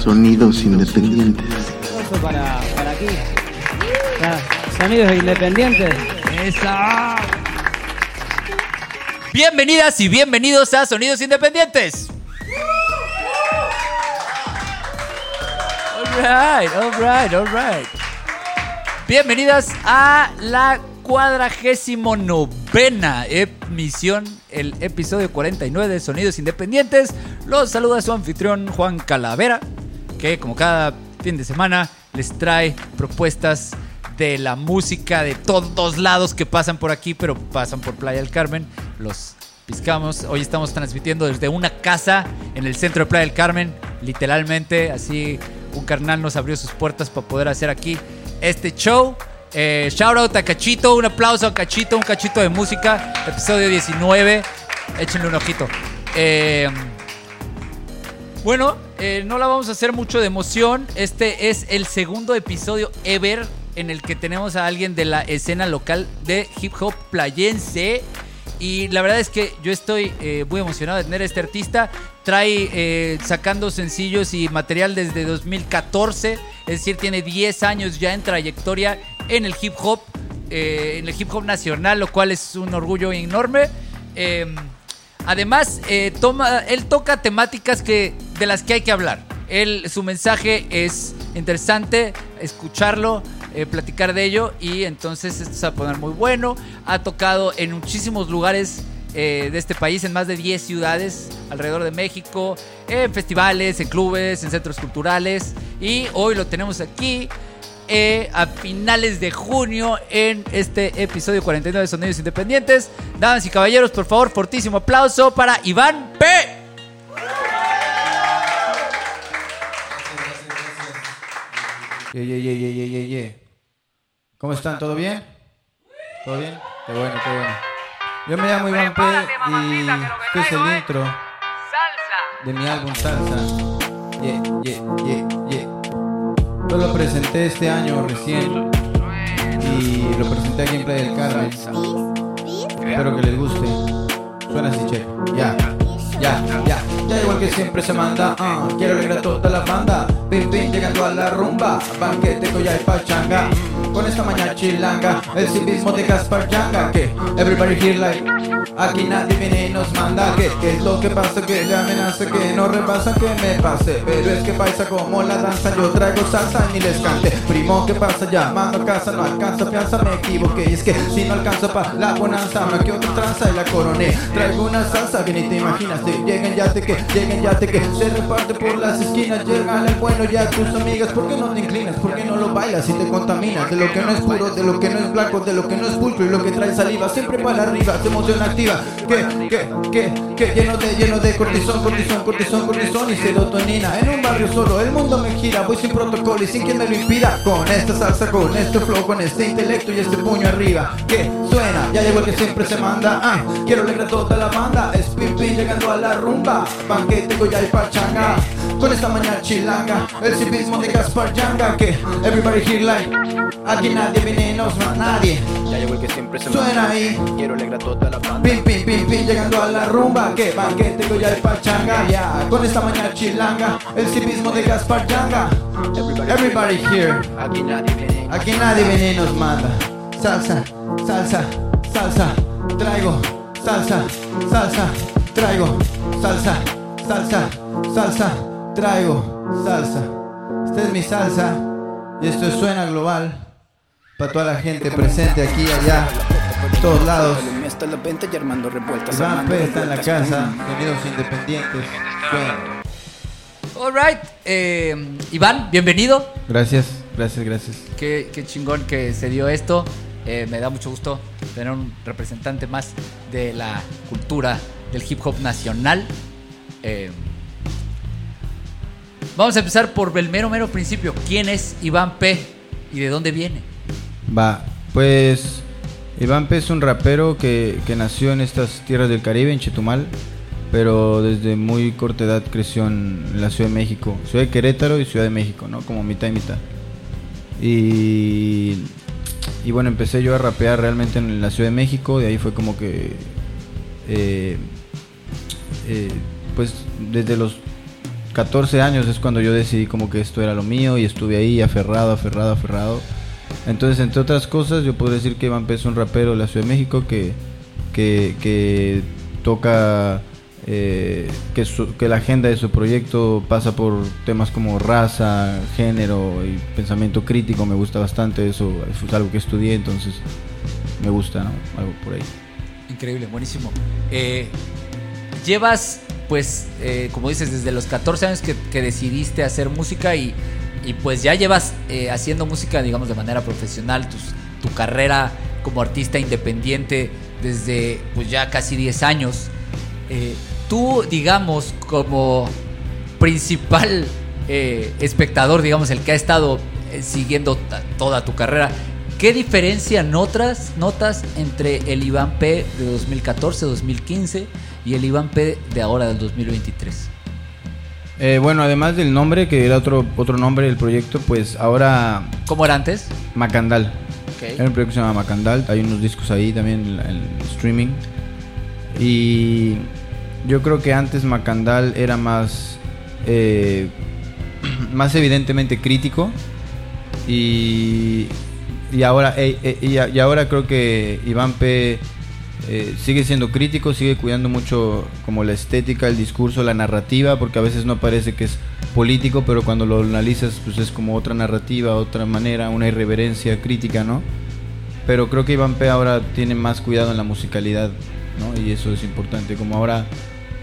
Sonidos independientes. Para, para aquí. Sonidos independientes. ¡Esa! Bienvenidas y bienvenidos a Sonidos Independientes. Alright, alright, alright. Bienvenidas a la cuadragésimo novena emisión, el episodio 49 de Sonidos Independientes. Los saluda su anfitrión Juan Calavera, que como cada fin de semana les trae propuestas de la música de todos lados que pasan por aquí, pero pasan por Playa del Carmen. Los piscamos. Hoy estamos transmitiendo desde una casa en el centro de Playa del Carmen, literalmente. Así un carnal nos abrió sus puertas para poder hacer aquí este show. Eh, shout out a Cachito, un aplauso a Cachito, un cachito de música. Episodio 19. Échenle un ojito. Eh, bueno, eh, no la vamos a hacer mucho de emoción. Este es el segundo episodio ever en el que tenemos a alguien de la escena local de hip hop playense. Y la verdad es que yo estoy eh, muy emocionado de tener a este artista. Trae eh, sacando sencillos y material desde 2014. Es decir, tiene 10 años ya en trayectoria en el hip hop. eh, en el hip hop nacional, lo cual es un orgullo enorme. Además, eh, él toca temáticas que, de las que hay que hablar. Su mensaje es interesante, escucharlo, eh, platicar de ello y entonces esto se va a poner muy bueno. Ha tocado en muchísimos lugares eh, de este país, en más de 10 ciudades alrededor de México, en festivales, en clubes, en centros culturales y hoy lo tenemos aquí eh, a finales de junio en este episodio 49 de Sonidos Independientes. Damas y caballeros, por favor, fortísimo aplauso para Iván P. Ye, ye, ye, ye, ye, ye, ye. ¿Cómo están? ¿Todo bien? ¿Todo bien? Qué bueno, qué bueno. Yo me llamo Iván P. y este es el intro de mi álbum Salsa. Ye, ye, ye, ye. Yo lo presenté este año recién y lo presenté aquí en Playa del Carmen. Espero que les guste. Suena así, che. Ya, ya, ya. Ya igual que siempre se manda. ah, quiero alegrar a toda la banda. Pim, pim, llegando a la rumba. Banquete, colla y pachanga. Con esta mañana chilanga. El civismo de Gaspar Yanga. Que everybody here like. Aquí nadie viene y nos manda. Que, que es lo que pasa? Que le amenaza que no repasa que me pase. Pero es que paisa como la danza. Yo traigo salsa ni les cante. Primo, ¿qué pasa? Llamando a casa, no alcanza fianza, me equivoqué. Y es que si no alcanza para la bonanza, me quedo otra tranza y la coroné. Traigo una salsa que ni te imaginas. Lleguen ya te que, lleguen ya te que. Se reparte por las esquinas, llegan el bueno ya tus amigas. ¿Por qué no te inclinas? ¿Por qué no lo bailas y te contaminas? De lo que no es puro, de lo que no es blanco, de lo que no es pulcro y lo que trae saliva. Siempre para arriba, se emoción activa. Que, que, que, que lleno de, lleno de cortisón, cortisón, cortisón, cortisón y serotonina. En un barrio solo, el mundo me gira. Voy sin protocolo y sin quien me lo impida. Con esta salsa, con este flow, con este intelecto y este puño arriba. Que suena, ya llegó el que siempre se manda. Ah, quiero alegrar toda la banda. Es pim llegando a la rumba. Banquete, goya y pachanga. Con esta mañana chilanga, el civismo de Gaspar Yanga. Que everybody here like. Aquí nadie viene, nos va nadie. Ya llegó el que siempre se Suena manda. ahí. Quiero alegrar toda la banda. Pim, pim, pim, pim, llegando a la rumba Que banquete, goya y pachanga Ya, con esta mañana chilanga El civismo de Gaspar Yanga Everybody here Aquí nadie viene. Aquí nadie viene y nos manda Salsa, salsa, salsa Traigo salsa, salsa Traigo salsa, salsa, salsa Traigo salsa Esta es mi salsa Y esto es Suena Global Para toda la gente presente aquí, allá Todos lados Hasta y armando revueltas. Iván está en la casa, sonidos independientes. Suena. Alright, eh, Iván, bienvenido. Gracias, gracias, gracias. Qué, qué chingón que se dio esto. Eh, me da mucho gusto tener un representante más de la cultura del hip hop nacional. Eh, vamos a empezar por el mero, mero principio. ¿Quién es Iván P y de dónde viene? Va, pues Iván P es un rapero que, que nació en estas tierras del Caribe, en Chetumal, pero desde muy corta edad creció en la Ciudad de México, Ciudad de Querétaro y Ciudad de México, ¿no? Como mitad y mitad. Y, y bueno, empecé yo a rapear realmente en la Ciudad de México, de ahí fue como que, eh, eh, pues desde los 14 años es cuando yo decidí como que esto era lo mío y estuve ahí aferrado, aferrado, aferrado. Entonces, entre otras cosas, yo puedo decir que Iván P es un rapero de la Ciudad de México que, que toca eh, que, la agenda de su proyecto pasa por temas como raza, género y pensamiento crítico. Me gusta bastante eso, es algo que estudié, entonces me gusta, ¿no? Algo por ahí. Increíble, buenísimo. Eh, llevas, pues, eh, como dices, desde los 14 años que, que decidiste hacer música y, y pues ya llevas eh, haciendo música, digamos, de manera profesional, tus- tu carrera como artista independiente desde pues ya casi 10 años. Eh, tú, digamos, como principal eh, espectador, digamos, el que ha estado eh, siguiendo toda tu carrera, ¿qué diferencia notas, notas entre el Iván P de 2014-2015 y el Iván P de ahora del 2023? Eh, bueno, además del nombre, que era otro, otro nombre del proyecto, pues ahora ¿Cómo era antes? Macandal. Era un proyecto que se llama Macandal. Hay unos discos ahí también en, en streaming. Y yo creo que antes Macandal era más, eh, más evidentemente crítico. Y, y ahora, y, a- y ahora creo que Iván P. eh, sigue siendo crítico, sigue cuidando mucho como la estética, el discurso, la narrativa, porque a veces no parece que es político, pero cuando lo analizas pues es como otra narrativa, otra manera, una irreverencia crítica, ¿no? Pero creo que Iván P ahora tiene más cuidado en la musicalidad, ¿no? Y eso es importante, como ahora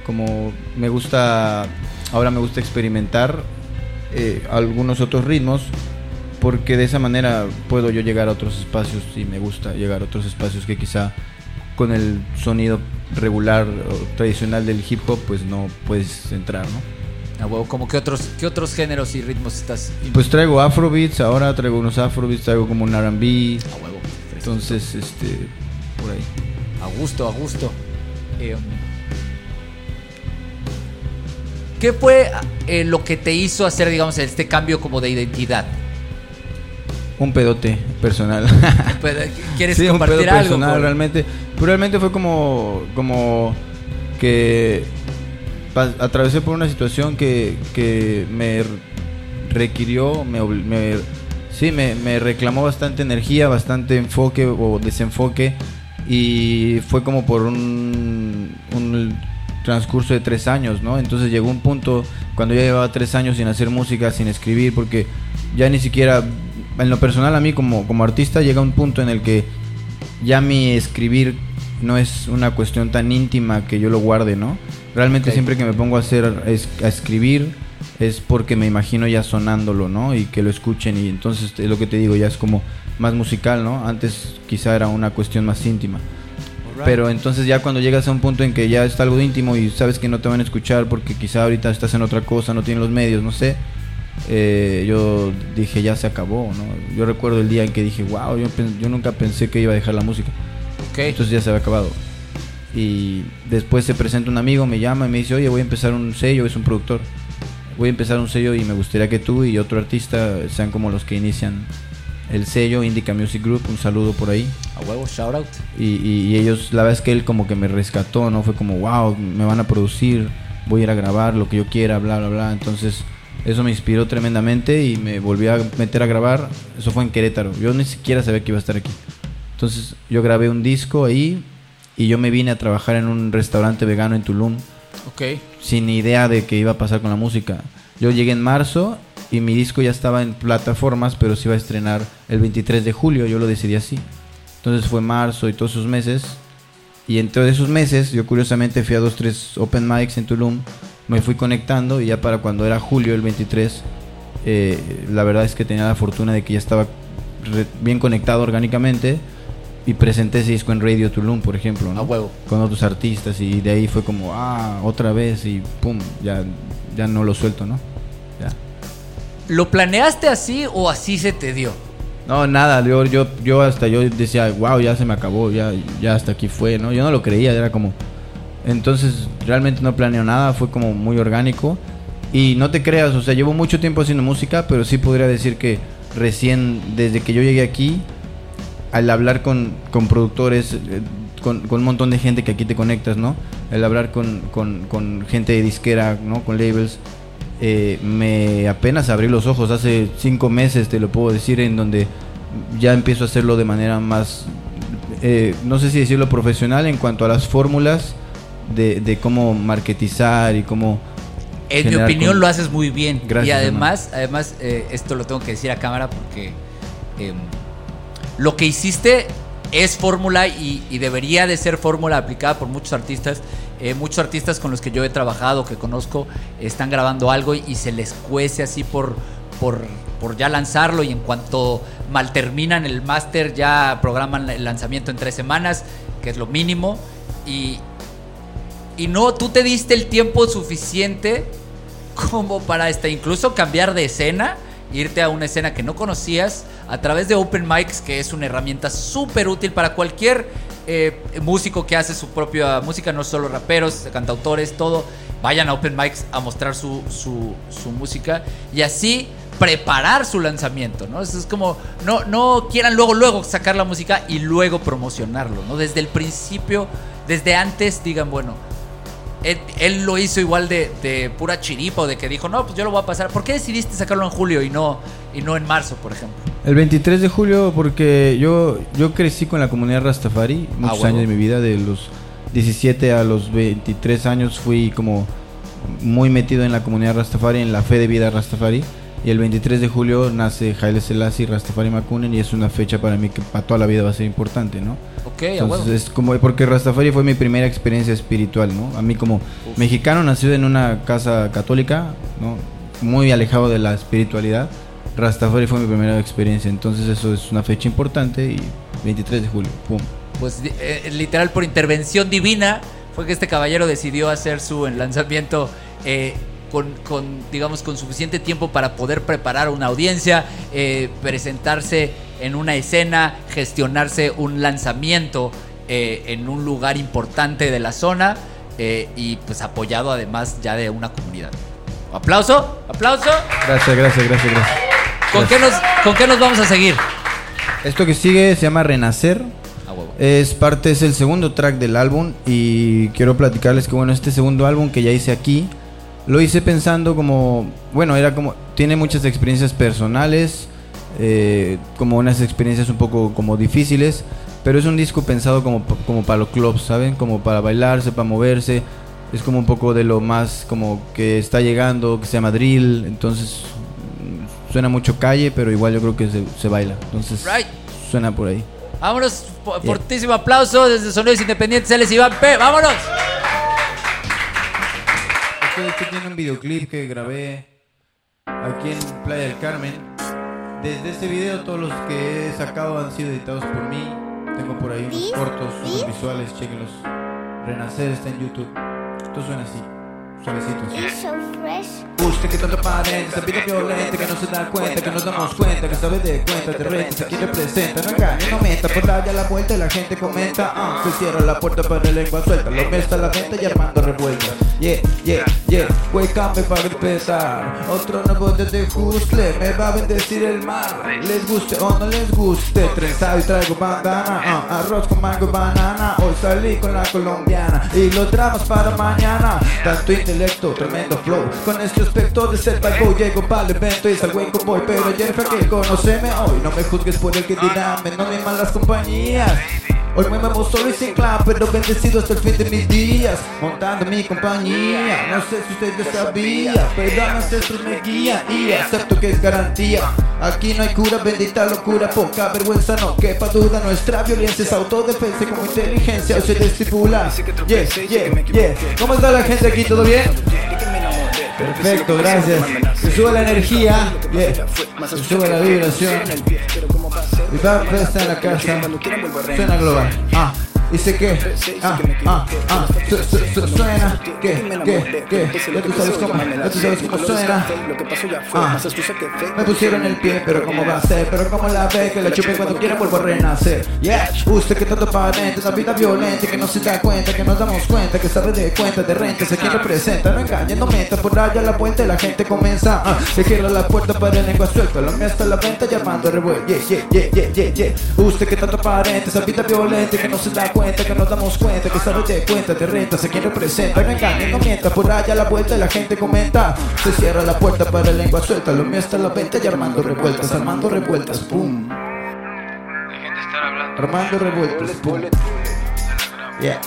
como me gusta ahora me gusta experimentar eh, algunos otros ritmos porque de esa manera puedo yo llegar a otros espacios y me gusta llegar a otros espacios que quizá con el sonido regular o tradicional del hip hop pues no puedes entrar, ¿no? Como que otros, ¿qué otros géneros y ritmos estás? Pues traigo afrobeats, ahora traigo unos afrobeats, traigo como un R&B, entonces este por ahí. A gusto, a gusto. Eh, ¿Qué fue eh, lo que te hizo hacer, digamos, este cambio como de identidad? Un pedote personal. ¿Quieres sí, un pedo compartir algo? personal realmente. Pero realmente fue como, como que atravesé por una situación que, que me requirió, me, me- sí, me, me reclamó bastante energía, bastante enfoque o desenfoque y fue como por un, un transcurso de tres años, ¿no? Entonces llegó un punto cuando ya llevaba tres años sin hacer música, sin escribir, porque ya ni siquiera, en lo personal a mí como, como artista llega un punto en el que ya mi escribir no es una cuestión tan íntima que yo lo guarde, ¿no? Realmente siempre que me pongo a hacer es- a escribir es porque me imagino ya sonándolo, ¿no? Y que lo escuchen y entonces es lo que te digo, ya es como más musical, ¿no? Antes quizá era una cuestión más íntima. Pero entonces ya cuando llegas a un punto en que ya está algo íntimo y sabes que no te van a escuchar porque quizá ahorita estás en otra cosa, no tienes los medios, no sé. eh, yo dije ya se acabó, ¿no? Yo recuerdo el día en que dije, wow, yo, yo nunca pensé que iba a dejar la música. Ok. Entonces ya se había acabado. Y después se presenta un amigo, me llama y me dice, oye, voy a empezar un sello, es un productor. Voy a empezar un sello y me gustaría que tú y otro artista sean como los que inician el sello Indica Music Group. Un saludo por ahí. A huevo, shout out. Y, y- y ellos, la verdad es que él como que me rescató, ¿no? Fue como, wow, me van a producir, voy a ir a grabar lo que yo quiera, bla, bla, bla. Entonces, eso me inspiró tremendamente y me volví a meter a grabar. Eso fue en Querétaro. Yo ni siquiera sabía que iba a estar aquí. Entonces, yo grabé un disco ahí y yo me vine a trabajar en un restaurante vegano en Tulum Ok. sin idea de qué iba a pasar con la música. Yo llegué en marzo y mi disco ya estaba en plataformas, pero se iba a estrenar el 23 de julio, yo lo decidí así. Entonces fue marzo y todos esos meses. Y en todos esos meses, yo curiosamente fui a dos, tres open mics en Tulum, me fui conectando y ya para cuando era julio el 23, eh, la verdad es que tenía la fortuna de que ya estaba bien conectado orgánicamente y presenté ese disco en Radio Tulum, por ejemplo. ¿no? A huevo. con otros artistas y de ahí fue como, ah, otra vez y pum, ya, ya no lo suelto, ¿no? Ya. ¿Lo planeaste así o así se te dio? No, nada, yo, yo, yo hasta yo decía, wow, ya se me acabó, ya, ya hasta aquí fue, ¿no? Yo no lo creía, era como... Entonces, realmente no planeo nada, fue como muy orgánico. Y no te creas, o sea, llevo mucho tiempo haciendo música, pero sí podría decir que recién, desde que yo llegué aquí, al hablar con, con productores, eh, con, con un montón de gente que aquí te conectas, ¿no? El hablar con, con, con gente de disquera, ¿no? Con labels, eh, me apenas abrí los ojos hace cinco meses, te lo puedo decir, en donde ya empiezo a hacerlo de manera más, eh, no sé si decirlo profesional en cuanto a las fórmulas de, de cómo marketizar y cómo... En mi opinión con- lo haces muy bien. Gracias, y además, además eh, esto lo tengo que decir a cámara porque em, lo que hiciste es fórmula y, debería de ser fórmula aplicada por muchos artistas. Eh, muchos artistas con los que yo he trabajado, que conozco, están grabando algo y, y se les cuece así por, por, por ya lanzarlo y en cuanto mal terminan el máster ya programan el lanzamiento en tres semanas, que es lo mínimo. Y, y no, tú te diste el tiempo suficiente como para hasta incluso cambiar de escena, irte a una escena que no conocías a través de Open Mics, que es una herramienta súper útil para cualquier eh, músico que hace su propia música, no solo raperos, cantautores, todo. Vayan a Open Mics a mostrar su, su, su música y así preparar su lanzamiento, ¿no? Eso es como, no, no quieran luego, luego sacar la música y luego promocionarlo, ¿no? Desde el principio, desde antes digan, bueno, él, él lo hizo igual de, de pura chiripa de que dijo, no, pues yo lo voy a pasar. ¿Por qué decidiste sacarlo en julio y no, y no en marzo, por ejemplo? El 23 de julio, porque yo, yo crecí con la comunidad Rastafari muchos huevo. años de mi vida, de los 17 a los 23 años fui como muy metido en la comunidad Rastafari, en la fe de vida Rastafari. Y el 23 de julio nace Haile Selassie Rastafari Makunen y es una fecha para mí que para toda la vida va a ser importante, ¿no? Ok, Entonces es como porque Rastafari fue mi primera experiencia espiritual, ¿no? A mí como mexicano nacido en una casa católica, ¿no? Muy alejado de la espiritualidad, Rastafari fue mi primera experiencia, entonces eso es una fecha importante y 23 de julio, pum. Pues eh, literal por intervención divina fue que este caballero decidió hacer su lanzamiento eh, con, con, digamos, con suficiente tiempo para poder preparar una audiencia, eh, presentarse en una escena, gestionarse un lanzamiento eh, en un lugar importante de la zona eh, y pues apoyado además ya de una comunidad. Aplauso, aplauso. Gracias, gracias, gracias, gracias. ¿Con qué nos, con qué nos vamos a seguir? Esto que sigue se llama Renacer. Es parte, es el segundo track del álbum y quiero platicarles que bueno, este segundo álbum que ya hice aquí, lo hice pensando como, bueno, era como, tiene muchas experiencias personales, eh, como unas experiencias un poco como difíciles, pero es un disco pensado como, como para los clubs, ¿saben? Como para bailarse, para moverse, es como un poco de lo más como que está llegando, que se llama drill, entonces mm, suena mucho calle, pero igual yo creo que se, se baila, entonces Right. suena por ahí. Vámonos, fortísimo aplauso desde Sonidos Independientes, él es Iván P. ¡Vámonos! Este, este tiene un videoclip que grabé aquí en Playa del Carmen. Desde este video todos los que he sacado han sido editados por mí. Tengo por ahí unos cortos, unos visuales, chequenlos. Renacer está en YouTube. Esto suena así, suavecito así. It's so fresh. Usted que tanto aparenta, vida violenta, que no se da cuenta, que nos damos cuenta, que sabe de cuenta, de renta, aquí representa, no engañe, no meta, por darle a la vuelta y la gente comenta, ah, se cierra la puerta para lengua suelta, lo está a la venta y armando revuelta, yeah, yeah, yeah, welcome para empezar, otro nuevo desde Hustle, me va a bendecir el mar, les guste o no les guste, trenzado y traigo bandana, ah, arroz con mango y banana, hoy salí con la colombiana, y los dramas para mañana, tanto tremendo flow, con este aspecto de ser pago, llego para el evento y salgo en convoy, pero ayer que conoceme hoy, no me juzgues por el que dirán, no me malas compañías. Hoy me muevo solo y sin clan, pero bendecido hasta el fin de mis días Montando mi compañía, no sé si ustedes sabían Pero ancestros me guían y acepto que es garantía. Aquí no hay cura, bendita locura, poca vergüenza, no quepa duda. Nuestra violencia es autodefensa y como inteligencia se estipula Yeah, yeah, yeah. ¿Cómo está la gente aquí? ¿Todo bien? Perfecto, gracias. Que suba la energía, yeah. Que suba la vibración y va a en la casa. Suena global. Ah, dice que. Ah, ah, ah. Su, su, su, suena. Que, que, que. Ya tú sabes cómo. Ya tú sabes cómo suena. Ah, me pusieron el pie, pero cómo va a ser. Pero como la ve, que la chupe cuando quiera vuelvo a renacer. Yeah, usted que tanto aparente, esa vida violenta que no se da cuenta, que nos damos cuenta, que sabe de cuenta de rentas, a quien representa. No engañe, no meta por allá la puerta y la gente comienza. Ah, se cierra la puerta para el lengua suelta. Lo mío está a la venta y armando revuelto. Yeah, yeah, yeah, yeah, yeah, yeah. Usted que tanto aparente, esa vida violenta que no se da cuenta que nos damos cuenta que sabes de cuenta te renta, se quien representa, no engañes, no mientas, por allá a la vuelta la gente comenta, se cierra la puerta para lengua suelta, lo mío está en la venta y armando revueltas, armando revueltas, pum. Armando revueltas, pum. Yeah.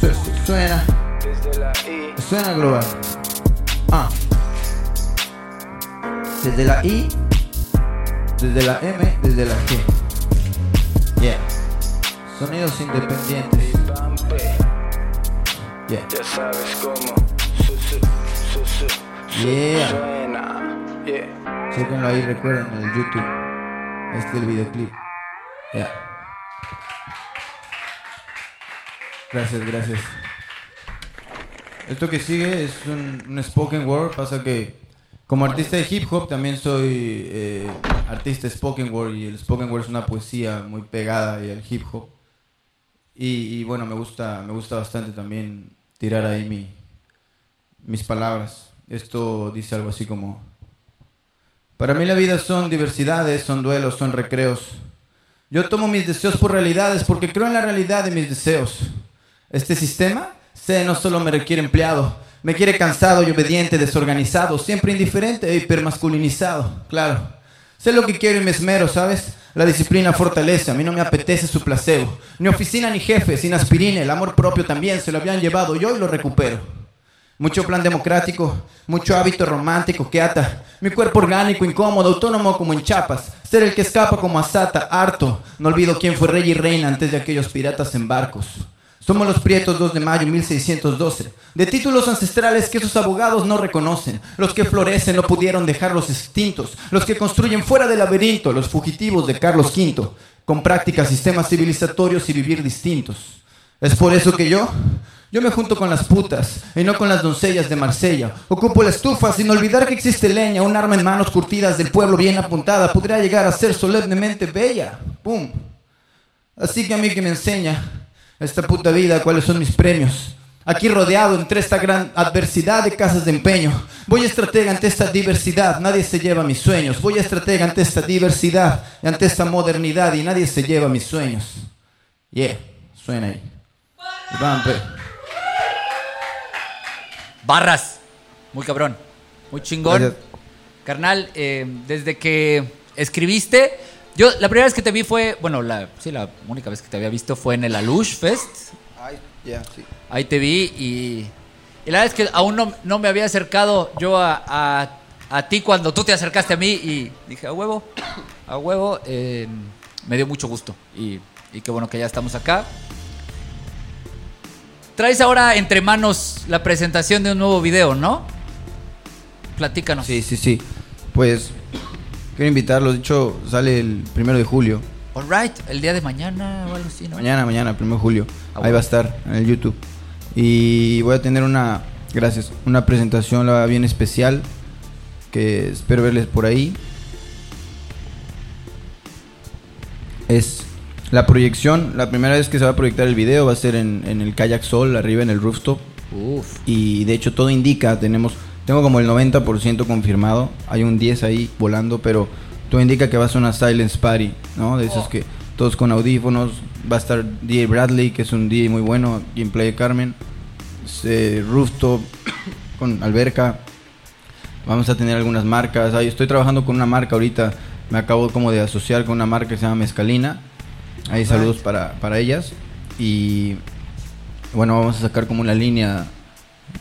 Su- su- Suena, suena global. Ah. Desde la I, desde la M, desde la G. Yeah. Sonidos independientes. Yeah. Ya sabes cómo. Yeah. Suena. Yeah. Ahí, recuerden, en el YouTube. Este es el videoclip. Ya. Gracias, gracias. Esto que sigue es un, un spoken word. Pasa que como artista de hip hop también soy eh, artista de spoken word y el spoken word es una poesía muy pegada y al hip hop. Y, bueno, me gusta, me gusta bastante también tirar ahí mi, mis palabras. Esto dice algo así como... Para mí la vida son diversidades, son duelos, son recreos. Yo tomo mis deseos por realidades porque creo en la realidad de mis deseos. Este sistema, sé, no solo me requiere empleado, me quiere cansado y obediente, desorganizado, siempre indiferente e hipermasculinizado, claro. Sé lo que quiero y me esmero, ¿sabes? La disciplina fortalece, a mí no me apetece su placebo. Ni oficina ni jefe, sin aspirina, el amor propio también se lo habían llevado y hoy lo recupero. Mucho plan democrático, mucho hábito romántico que ata. Mi cuerpo orgánico, incómodo, autónomo como en chapas. Ser el que escapa como asata, harto. No olvido quién fue rey y reina antes de aquellos piratas en barcos. Somos los prietos 2 de mayo 1612, de títulos ancestrales que esos abogados no reconocen. Los que florecen no pudieron dejarlos extintos. Los que construyen fuera del laberinto, los fugitivos de Carlos V, con prácticas, sistemas civilizatorios y vivir distintos. Es por eso que yo, yo me junto con las putas y no con las doncellas de Marsella. Ocupo la estufa sin olvidar que existe leña, un arma en manos curtidas del pueblo bien apuntada podría llegar a ser solemnemente bella. ¡Pum! Así que a mí que me enseña esta puta vida cuáles son mis premios. Aquí rodeado entre esta gran adversidad de casas de empeño. Voy estratega ante esta diversidad, nadie se lleva mis sueños. Voy estratega ante esta diversidad y ante esta modernidad y nadie se lleva mis sueños. Yeah, suena ahí. Vampe. Barras. Muy cabrón. Muy chingón. Gracias. Carnal, eh, desde que escribiste, yo la primera vez que te vi fue, bueno, la, sí, la única vez que te había visto fue en el Alush Fest. Ay, ya, sí. Ahí te vi y, y la verdad es que aún no, no me había acercado yo a, a- a ti cuando tú te acercaste a mí y dije, a huevo, a huevo, eh, me dio mucho gusto y, y qué bueno que ya estamos acá. Traes ahora entre manos la presentación de un nuevo video, ¿no? Platícanos. Sí, sí, sí. Pues quiero invitarlos. De hecho, sale el primero de julio. All right, el día de mañana o algo así, ¿no? Mañana, mañana, primero de julio. Ah, Ahí va a estar en el YouTube. Y voy a tener una, gracias, una presentación la bien especial. Que espero verles por ahí. Es la proyección. La primera vez que se va a proyectar el video va a ser en, en el Kayak Sol, arriba en el rooftop. Uf. Y de hecho todo indica, tenemos, tengo como el 90% confirmado, hay un 10 ahí volando, pero todo indica que va a ser una silence party, ¿no? De esos que todos con audífonos, va a estar DJ Bradley, que es un DJ muy bueno, aquí en Playa Carmen, eh, rooftop con alberca, vamos a tener algunas marcas, ahí estoy trabajando con una marca ahorita, me acabo como de asociar con una marca que se llama Mezcalina, ahí saludos para, para ellas, y bueno, vamos a sacar como una línea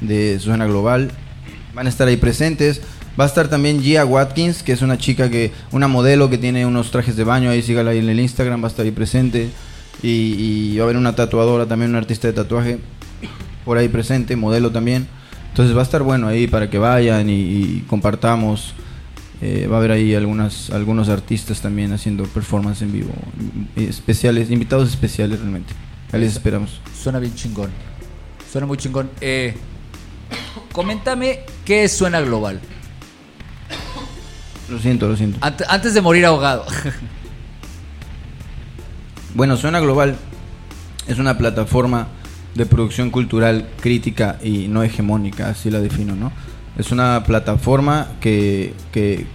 de Suena Global. Van a estar ahí presentes. Va a estar también Gia Watkins, que es una chica que, una modelo que tiene unos trajes de baño, ahí sígala ahí en el Instagram, va a estar ahí presente. Y, y va a haber una tatuadora, también una artista de tatuaje, por ahí presente, modelo también. Entonces va a estar bueno ahí para que vayan y, y compartamos. Eh, va a haber ahí algunas, algunos artistas también haciendo performance en vivo, especiales, invitados especiales realmente. Ahí les esperamos. Suena bien chingón. Suena muy chingón. Eh, coméntame qué es Suena Global. Lo siento, lo siento. Ant- antes de morir ahogado. Bueno, Suena Global es una plataforma de producción cultural crítica y no hegemónica, así la defino, ¿no? Es una plataforma que, que,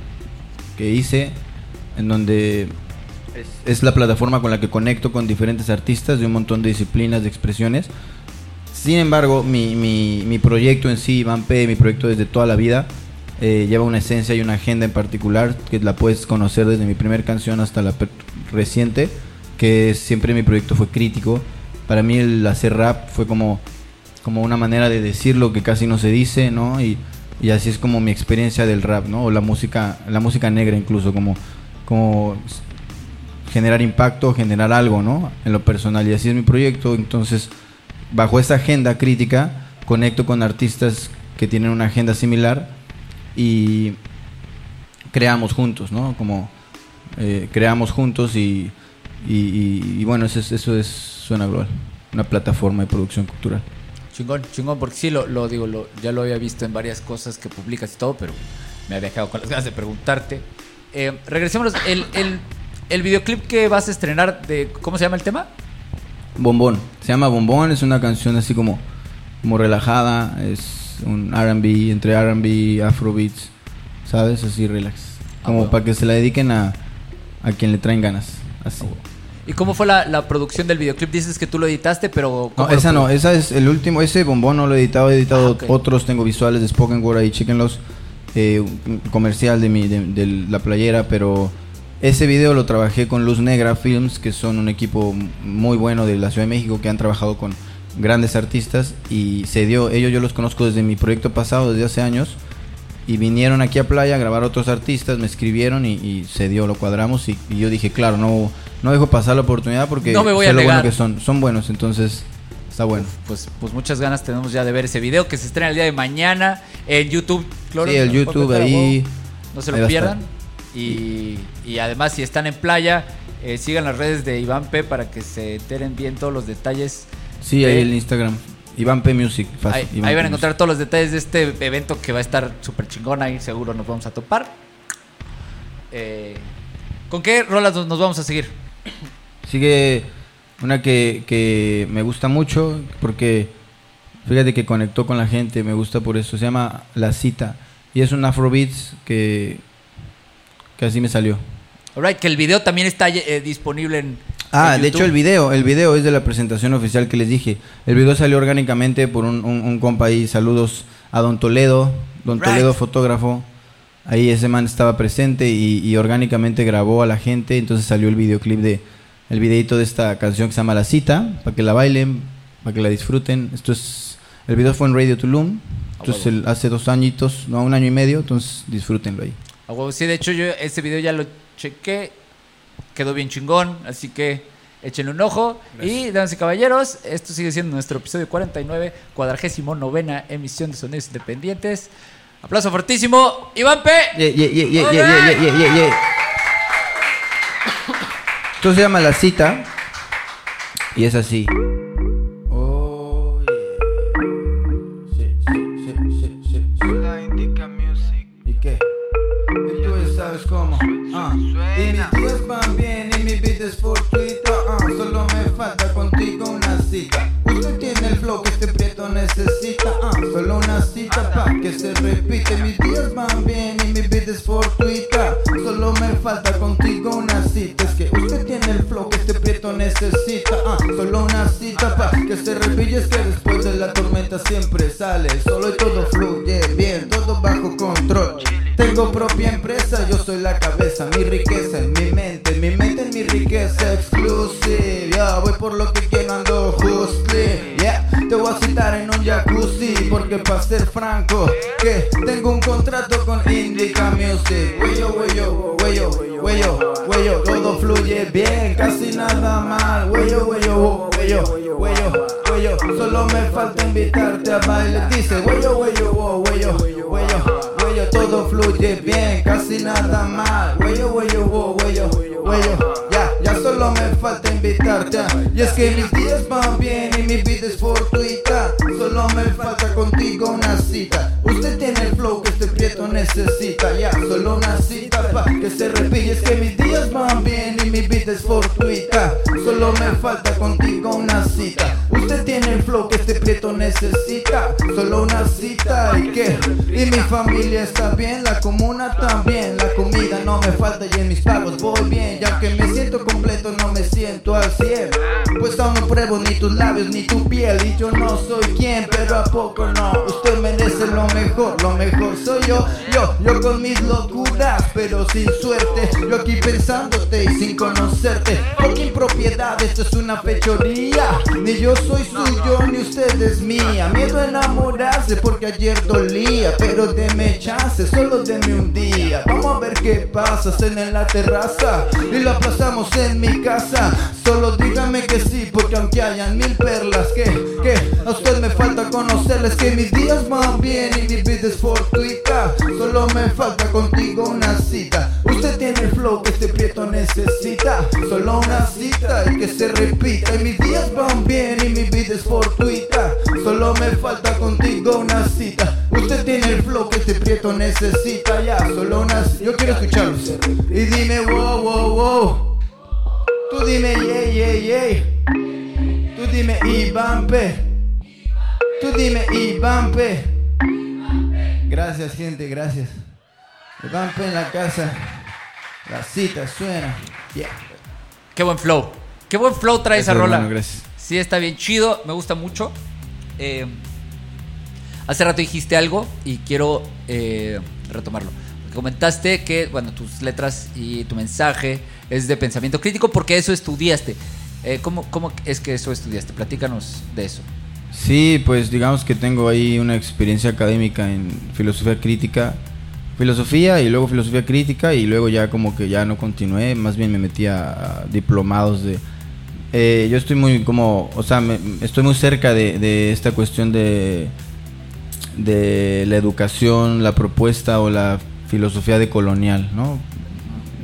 que hice en donde es la plataforma con la que conecto con diferentes artistas de un montón de disciplinas, de expresiones. Sin embargo, mi, mi, mi proyecto en sí, Iván P, mi proyecto desde toda la vida, eh, lleva una esencia y una agenda en particular que la puedes conocer desde mi primera canción hasta la reciente, que siempre mi proyecto fue crítico. Para mí el hacer rap fue como, como una manera de decir lo que casi no se dice, ¿no? Y, y así es como mi experiencia del rap, ¿no? O la música, la música negra incluso, como, como generar impacto, generar algo, ¿no? En lo personal. Y así es mi proyecto. Entonces, bajo esa agenda crítica, conecto con artistas que tienen una agenda similar y creamos juntos, ¿no? Como eh, creamos juntos y, y, y- y bueno, eso es, eso es Suena Global, una plataforma de producción cultural. Chingón, chingón, porque sí, lo, lo digo, lo, ya lo había visto en varias cosas que publicas y todo, pero me había quedado con las ganas de preguntarte. Eh, regresemos, el, el, el videoclip que vas a estrenar, de ¿cómo se llama el tema? Bombón, se llama Bombón, es una canción así como, como relajada, es un RB, entre RB, Afrobeats, ¿sabes? Así relax. Como bueno. para que se la dediquen a, a quien le traen ganas. Así. ¿Y cómo fue la, la producción del videoclip? Dices que tú lo editaste, pero... No, ¿cómo lo esa no, esa es el último, ese bombón no lo he editado, he editado Ah, otros, tengo visuales de Spoken Word ahí, chequenlos, eh, comercial de, mi, de, de la playera, pero ese video lo trabajé con Luz Negra Films, que son un equipo muy bueno de la Ciudad de México, que han trabajado con grandes artistas, y se dio, ellos yo los conozco desde mi proyecto pasado, desde hace años, y vinieron aquí a playa a grabar otros artistas, me escribieron y, y se dio, lo cuadramos, y, y yo dije, claro, no, no dejo pasar la oportunidad porque No me voy sé a lo bueno que son, son buenos, entonces está bueno. Pues, pues muchas ganas tenemos ya de ver ese video que se estrena el día de mañana en YouTube. Cloro, Sí, el ¿lo pueden YouTube ahí. No se lo pierdan. estar. Y, y además, si están en playa, eh, sigan las redes de Iván P para que se enteren bien todos los detalles. Sí, ahí el Instagram. Iván P Music. fácil, Ahí, Iván ahí van a encontrar todos los detalles de este evento que va a estar súper chingón. Ahí seguro nos vamos a topar. Eh, ¿Con qué rolas nos vamos a seguir? Sigue una que, que me gusta mucho porque fíjate que conectó con la gente, me gusta por eso. Se llama La Cita y es un Afrobeats que, que así me salió. Alright, que el video también está eh, disponible en. Ah, en de hecho el video, el video es de la presentación oficial que les dije. El video salió orgánicamente por un, un, un compa ahí. Saludos a Don Toledo, Don Right. Toledo fotógrafo. Ahí ese man estaba presente y, y orgánicamente grabó a la gente. Entonces salió el videoclip de el videito de esta canción que se llama La Cita, para que la bailen, para que la disfruten. Esto es el video fue en Radio Tulum. Entonces el- hace dos añitos, no un año y medio. Entonces disfrútenlo ahí. Sí, de hecho yo ese video ya lo chequé, quedó bien chingón, así que échenle un ojo. Y damas y caballeros, esto sigue siendo nuestro episodio 49, cuadragésimo novena emisión de Sonidos Independientes. Aplauso fortísimo, Iván P. Esto se llama La Cita y es así. Se repite. Mis días van bien y mi vida es fortuita. Solo me falta contigo una cita. Es que usted tiene el flow que este prieto necesita. ah. Solo una cita pa' que se repite. Es que después de la tormenta siempre sale. Solo y todo fluye bien, todo bajo control. Tengo propia empresa, yo soy la cabeza, a bailar. Dice, huello, huello, huello, huello, huello, todo fluye bien, casi nada mal. Huello, huello, huello, huello, ya, ya solo me falta invitarte. Y es que mis días van bien y mi vida es fortuita. Solo me falta contigo una cita. Usted tiene el flow que este prieto necesita. Ya, solo una cita pa' que se repille. Es que mis días van bien y mi vida es fortuita. Solo me falta contigo una cita. Usted tiene el flow que necesita solo una cita. Y que y mi familia está bien, la comuna también, la comida no me falta y en mis pagos voy bien, y aunque me siento completo no me siento al 100, no pruebo ni tus labios ni tu piel. Y yo no soy quien, pero a poco no, usted merece lo mejor, lo mejor soy yo, yo, yo con mis locuras, pero sin suerte, yo aquí pensándote y sin conocerte, porque impropiedad esto es una fechoría, ni yo soy suyo ni usted es mía, miedo a enamorarse porque ayer dolía, pero deme chance, solo deme un día, vamos a ver qué pasa, cena en la terraza. Y la pasamos en mi casa, solo dígame que sí, porque aunque hayan mil perlas, que, que a usted me falta conocerles, que mis días van bien y mi vida es fortuita, solo me falta contigo una cita, usted tiene el flow que este prieto necesita, solo una cita y que se repita, y mis días van bien y mi vida es fortuita, solo me falta contigo una cita, usted tiene el flow que este prieto necesita, ya, solo una cita, yo quiero escucharlo, y dime wow, wow, wow, tú dime yeah, yeah, yeah, dime Iván P, tú dime Iván P, gracias gente, gracias, Iván P en la casa, la cita suena, yeah. Qué buen flow. Qué buen flow trae esa rola. hermano, gracias. Sí, está bien chido. Me gusta mucho. Eh, hace rato dijiste algo y quiero eh, retomarlo. Comentaste que, bueno, tus letras y tu mensaje es de pensamiento crítico porque eso estudiaste. Eh, ¿cómo, ¿Cómo es que eso estudiaste? Platícanos de eso. Sí, pues digamos que tengo ahí una experiencia académica en filosofía crítica, filosofía y luego filosofía crítica y luego ya como que ya no continué, más bien me metí a, diplomados de... eh, yo estoy muy como, o sea, me- estoy muy cerca de, de esta cuestión de, de la educación, la propuesta o la filosofía de colonial, ¿no?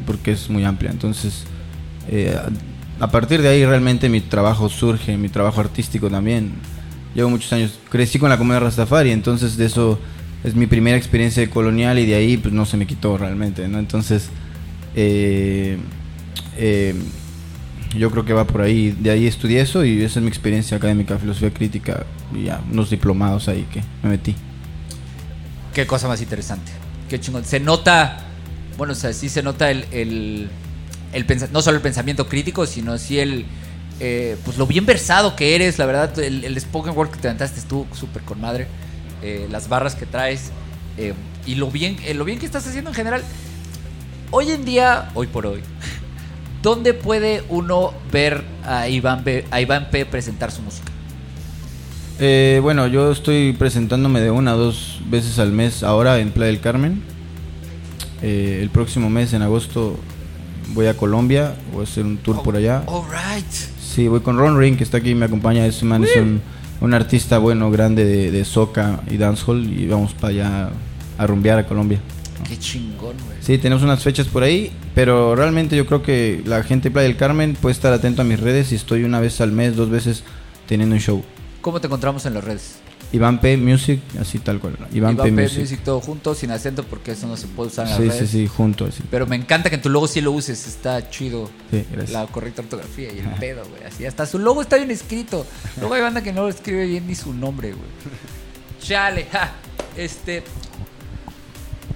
Porque es muy amplia, entonces... eh, a partir de ahí realmente mi trabajo surge, mi trabajo artístico también. Llevo muchos años, crecí con la comunidad Rastafari, entonces de eso es mi primera experiencia colonial y de ahí pues no se me quitó realmente, ¿no? Entonces, eh, eh, yo creo que va por ahí, de ahí estudié eso y esa es mi experiencia académica, filosofía crítica y ya, unos diplomados ahí que me metí. Qué cosa más interesante. Qué chingón. Se nota, bueno, o sea, sí se nota el, el no solo el pensamiento crítico, sino sí el, eh, pues lo bien versado que eres, la verdad, el, spoken word que te aventaste estuvo súper con madre, eh, las barras que traes eh, y lo bien, eh, lo bien que estás haciendo en general. Hoy en día, hoy por hoy, ¿dónde puede uno ver a Iván, a Iván P presentar su música? Bueno, yo estoy presentándome de una a dos veces al mes ahora en Playa del Carmen. El próximo mes, en agosto, voy a Colombia, voy a hacer un tour por allá. All right. Sí, voy con Ron Ring, que está aquí, me acompaña. Ese man es un, un artista bueno, grande de, de soca y dancehall. Y vamos para allá a rumbear a Colombia. Qué chingón, güey. Sí, tenemos unas fechas por ahí, pero realmente yo creo que la gente de Playa del Carmen puede estar atento a mis redes y estoy una vez al mes, dos veces teniendo un show. ¿Cómo te encontramos en las redes? Iván P Music, así tal cual. Iván, P, Music. Music todo junto, sin acento, porque eso no se puede usar en las Sí, sí, sí, junto así. Pero me encanta que en tu logo sí lo uses, está chido. Sí, gracias. La correcta ortografía y el pedo, güey. Así hasta su logo está bien escrito. Luego hay banda que no escribe bien ni su nombre, güey. Chale, ja. Este.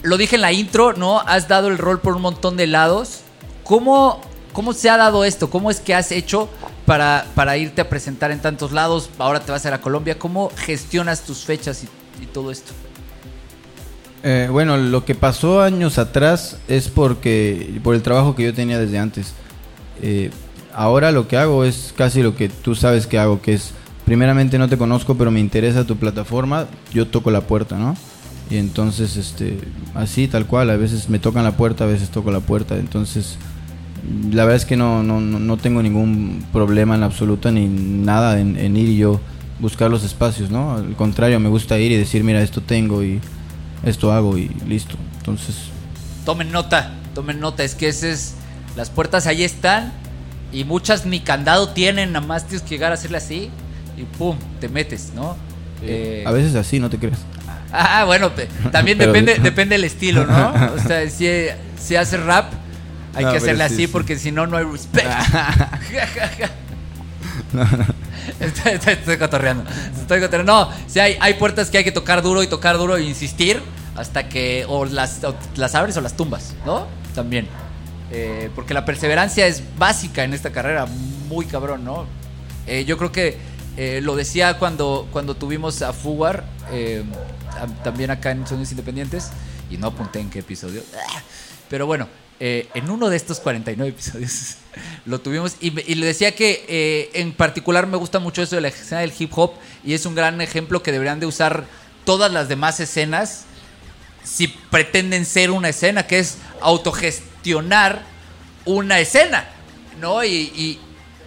Lo dije en la intro, ¿no? Has dado el rol por un montón de lados. ¿Cómo, cómo se ha dado esto? ¿Cómo es que has hecho para, para irte a presentar en tantos lados? Ahora te vas a ir a Colombia. ¿Cómo gestionas tus fechas y, todo esto? Eh, bueno, lo que pasó años atrás es porque por el trabajo que yo tenía desde antes. Eh, ahora lo que hago es casi lo que tú sabes que hago, que es primeramente no te conozco, pero me interesa tu plataforma, yo toco la puerta, ¿no? Y entonces, este, así tal cual, a veces me tocan la puerta, a veces toco la puerta, entonces la verdad es que no, no, no tengo ningún problema en absoluto ni nada en, en ir y yo buscar los espacios, ¿no? Al contrario, me gusta ir y decir, mira, esto tengo y esto hago y listo. Entonces, Tomen nota, tomen nota, es que ese es. Las puertas ahí están y muchas ni candado tienen, nada más tienes que llegar a hacerle así y pum, te metes, ¿no? Eh, a veces así, no te crees. Ah, bueno, también depende, depende del estilo, ¿no? O sea, si, si hace rap, hay No, que sí, así sí. porque si no, no hay respect. Estoy, estoy- estoy cotorreando. Estoy cotorreando. No, sí hay, hay puertas que hay que tocar duro y tocar duro e insistir hasta que o las, o las abres o las tumbas, ¿no? También. Eh, porque la perseverancia es básica en esta carrera, muy cabrón, ¿no? Eh, yo creo que eh, lo decía cuando, cuando tuvimos a Fugar, también acá en Sonidos Independientes, y no apunté en qué episodio. Pero bueno, eh, en uno de estos 49 episodios lo tuvimos y, le decía que eh, en particular me gusta mucho eso de la escena del hip hop y es un gran ejemplo que deberían de usar todas las demás escenas si pretenden ser una escena, que es autogestionar una escena, ¿no? Y-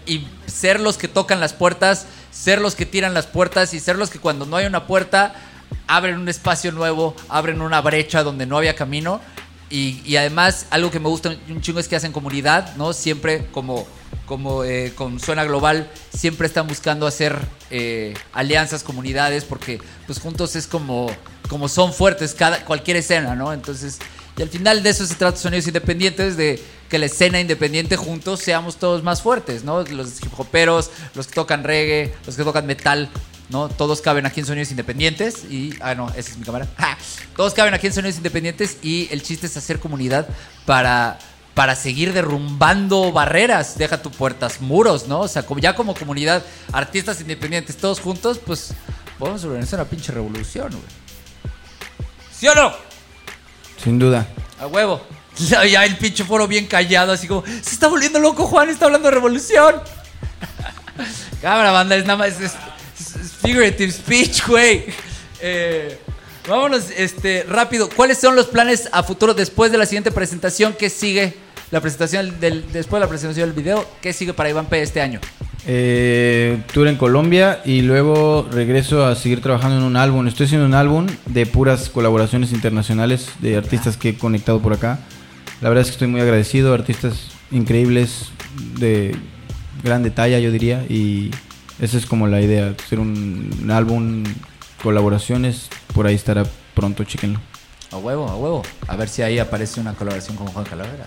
y ser los que tocan las puertas, ser los que tiran las puertas y ser los que cuando no hay una puerta abren un espacio nuevo, abren una brecha donde no había camino. Y, además, algo que me gusta un chingo es que hacen comunidad, ¿no? Siempre como, como eh, con Suena Global, siempre están buscando hacer eh, alianzas, comunidades, porque pues juntos es como, como son fuertes cada, cualquier escena, ¿no? Entonces, y al final de eso se trata Sonidos Independientes, de que la escena independiente juntos seamos todos más fuertes, ¿no? Los hip hoperos, los que tocan reggae, los que tocan metal, ¿no? Todos caben aquí en Sonidos Independientes y... Ah, no, esa es mi cámara. ¡Ja! Todos caben aquí en Sonidos Independientes y el chiste es hacer comunidad para, para seguir derrumbando barreras. Deja tu puertas, muros, ¿no? O sea, como, ya como comunidad, artistas independientes, todos juntos, pues podemos organizar una pinche revolución, güey. ¿Sí o no? Sin duda. A huevo. Ya, el pinche foro bien callado, así como, se está volviendo loco Juan, está hablando de revolución. Cámara, banda, es nada más, es figurative speech, güey. Eh, vámonos, este, rápido. ¿Cuáles son los planes a futuro después de la siguiente presentación? ¿Qué sigue? La presentación del, después de la presentación del video, ¿qué sigue para Iván P este año? Eh, tour en Colombia y luego regreso a seguir trabajando en un álbum. Estoy haciendo un álbum de puras colaboraciones internacionales de artistas que he conectado por acá. La verdad es que estoy muy agradecido, artistas increíbles de gran talla yo diría y esa es como la idea, hacer un, un álbum, colaboraciones, por ahí estará pronto, chíquenlo. A huevo, a huevo. A ver si ahí aparece una colaboración con Juan Calavera.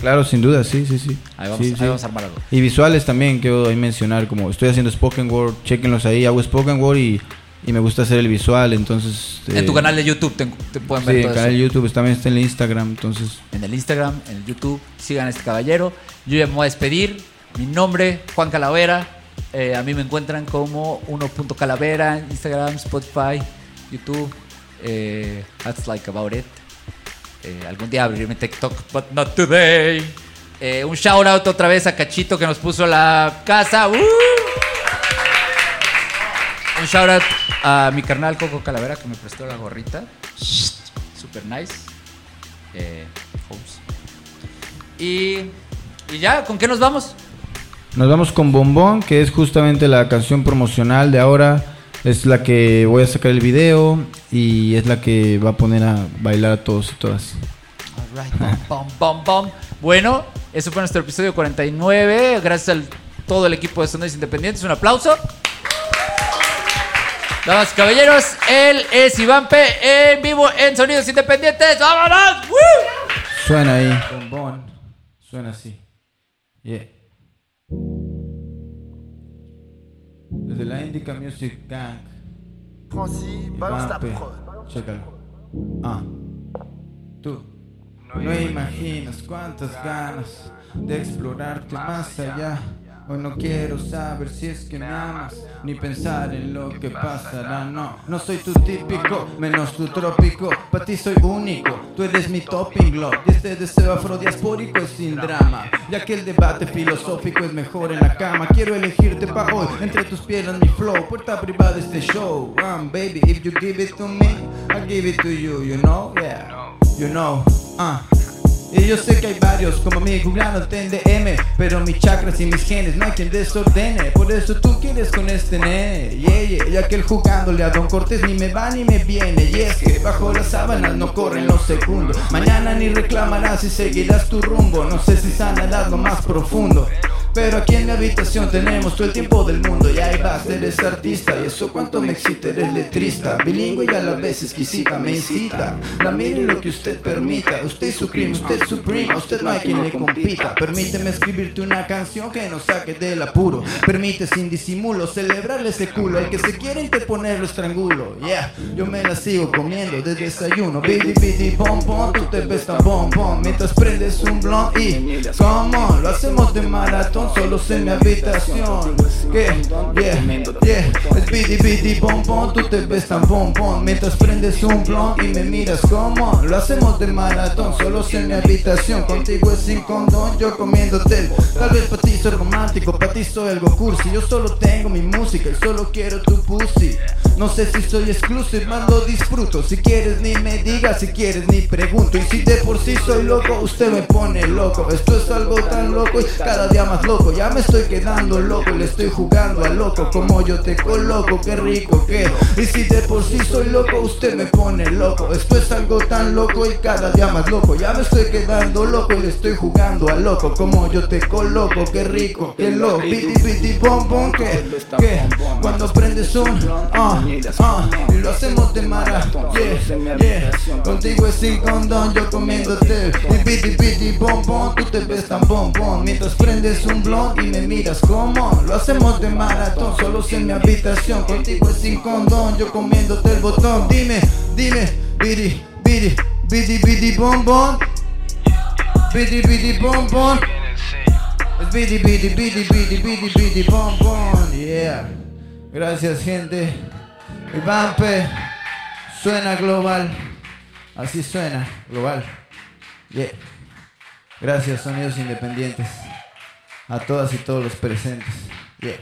Claro, sin duda, sí, sí, sí. Ahí vamos, Sí, ahí sí. vamos a armar algo. Y visuales también, quiero ahí mencionar, como estoy haciendo spoken word, chequenlos ahí, hago spoken word y, y me gusta hacer el visual, entonces... En eh, tu canal de YouTube te, te pueden Sí, ver el todo canal eso. de YouTube también está en el Instagram, entonces... en el Instagram, en el YouTube. Sigan a este caballero. Yo ya me voy a despedir. Mi nombre, Juan Calavera. Eh, a mí me encuentran como 1.calavera en Instagram, Spotify, YouTube. Eh, that's like about it. Eh, algún día abriré mi TikTok, but not today. Un shout out otra vez a Cachito que nos puso la casa. ¡Uh! Un shout out a mi carnal Coco Calavera que me prestó la gorrita. Super nice. Eh. Y, y ya, ¿con qué nos vamos? Nos vamos con Bombón, que es justamente la canción promocional de ahora. Es la que voy a sacar el video y es la que va a poner a bailar a todos y todas. Alright, bom, bom, bom, bom. Bueno, eso fue nuestro episodio 49. Gracias a todo el equipo de Sonidos Independientes. Un aplauso. Damas y caballeros, él es Iván P. en vivo en Sonidos Independientes. ¡Vámonos! ¡Woo! Suena ahí, Bombón. Suena así. Yeah. Desde la Indica Music Gang. Francis, balance P. prod. Chécalo. Ah. Tú. No imaginas cuántas ganas de explorarte más allá. Hoy no quiero saber si es que me amas, ni pensar en lo que pasará. No, no soy tu típico, menos tu trópico. Para ti soy único, tú eres mi topping glow. Y este deseo afrodiaspórico es sin drama. Ya que el debate filosófico es mejor en la cama. Quiero elegirte pa' hoy, entre tus piernas mi flow. Puerta privada este show. Um, baby, if you give it to me, I'll give it to you, you know? Yeah, you know. Uh. Y yo sé que hay varios como mi googlando TNDM Pero mis chakras y mis genes no hay quien desordene. Por eso tú quieres con este nene. Yeah, yeah. Ya que el jugándole a Don Cortés ni me va ni me viene. Y es que bajo las sábanas no corren los segundos. Mañana ni reclamarás y seguirás tu rumbo. No sé si sanarás lo más profundo Pero aquí en mi habitación tenemos todo el tiempo del mundo Y ahí vas, eres artista Y eso cuánto me excita, eres letrista Bilingüe y a la vez exquisita, me incita. La mire lo que usted permita Usted es su crimen, usted es supreme A usted no hay quien le compita. Permíteme escribirte una canción que nos saque del apuro. Permite sin disimulo celebrarle ese culo. El que se quiere interponer lo estrangulo. Yeah, yo me la sigo comiendo de desayuno. Bidi bidi bom bom, tú te ves tan bom bom. Mientras prendes un blunt y Come on, lo hacemos de maratón Solo en mi habitación. Que, yeah, yeah. Es bidi bidi bom bom, tú te ves tan bom bom. Mientras prendes un blunt y me miras como Lo hacemos de maratón, solo en mi habitación. Contigo es sin condón, yo comiéndote. Tal vez para ti soy romántico, para ti soy algo cursi. Yo solo tengo mi música y solo quiero tu pussy. No sé si soy exclusive, más lo disfruto. Si quieres ni me digas, si quieres ni pregunto. Y si de por sí soy loco, usted me pone loco. Esto es algo tan loco y cada día más loco Ya me estoy quedando loco, le estoy jugando a loco Como yo te coloco, qué rico que Y si de por sí soy loco, usted me pone loco. Esto es algo tan loco y cada día más loco. Ya me estoy quedando loco y le estoy jugando a loco Como yo te coloco, qué rico, qué loco Piti piti pom pom, que, Cuando prendes un, ah, ah Y lo hacemos de mara, yeah, yeah. Contigo es sin condón, yo comiéndote. Y piti piti pom pom, tú te ves tan bom bom Mientras prendes un blond y me miras como Lo hacemos de maratón, solo en mi habitación Contigo es sin condón, yo comiéndote el botón. Dime, dime, bidi, bidi, bidi, bidi, bom bom. Bidi, bidi, bom bom. Es bidi, bidi, bidi, bidi, bidi, bidi, bom bom Yeah. Gracias gente. Mi Vampe Suena global. Así suena, global. Yeah. Gracias, sonidos independientes. A todas y todos los presentes. Yeah.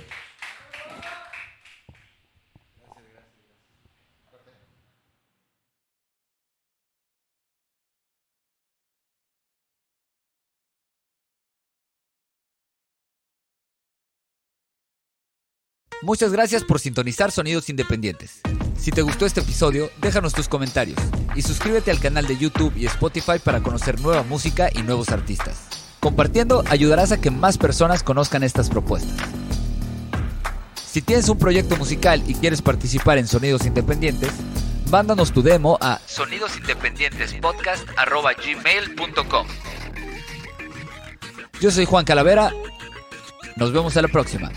Muchas gracias por sintonizar Sonidos Independientes. Si te gustó este episodio, déjanos tus comentarios y suscríbete al canal de YouTube y Spotify para conocer nueva música y nuevos artistas. Compartiendo ayudarás a que más personas conozcan estas propuestas. Si tienes un proyecto musical y quieres participar en Sonidos Independientes, mándanos tu demo a sonidosindependientespodcast.gmail.com Yo soy Juan Calavera, nos vemos a la próxima.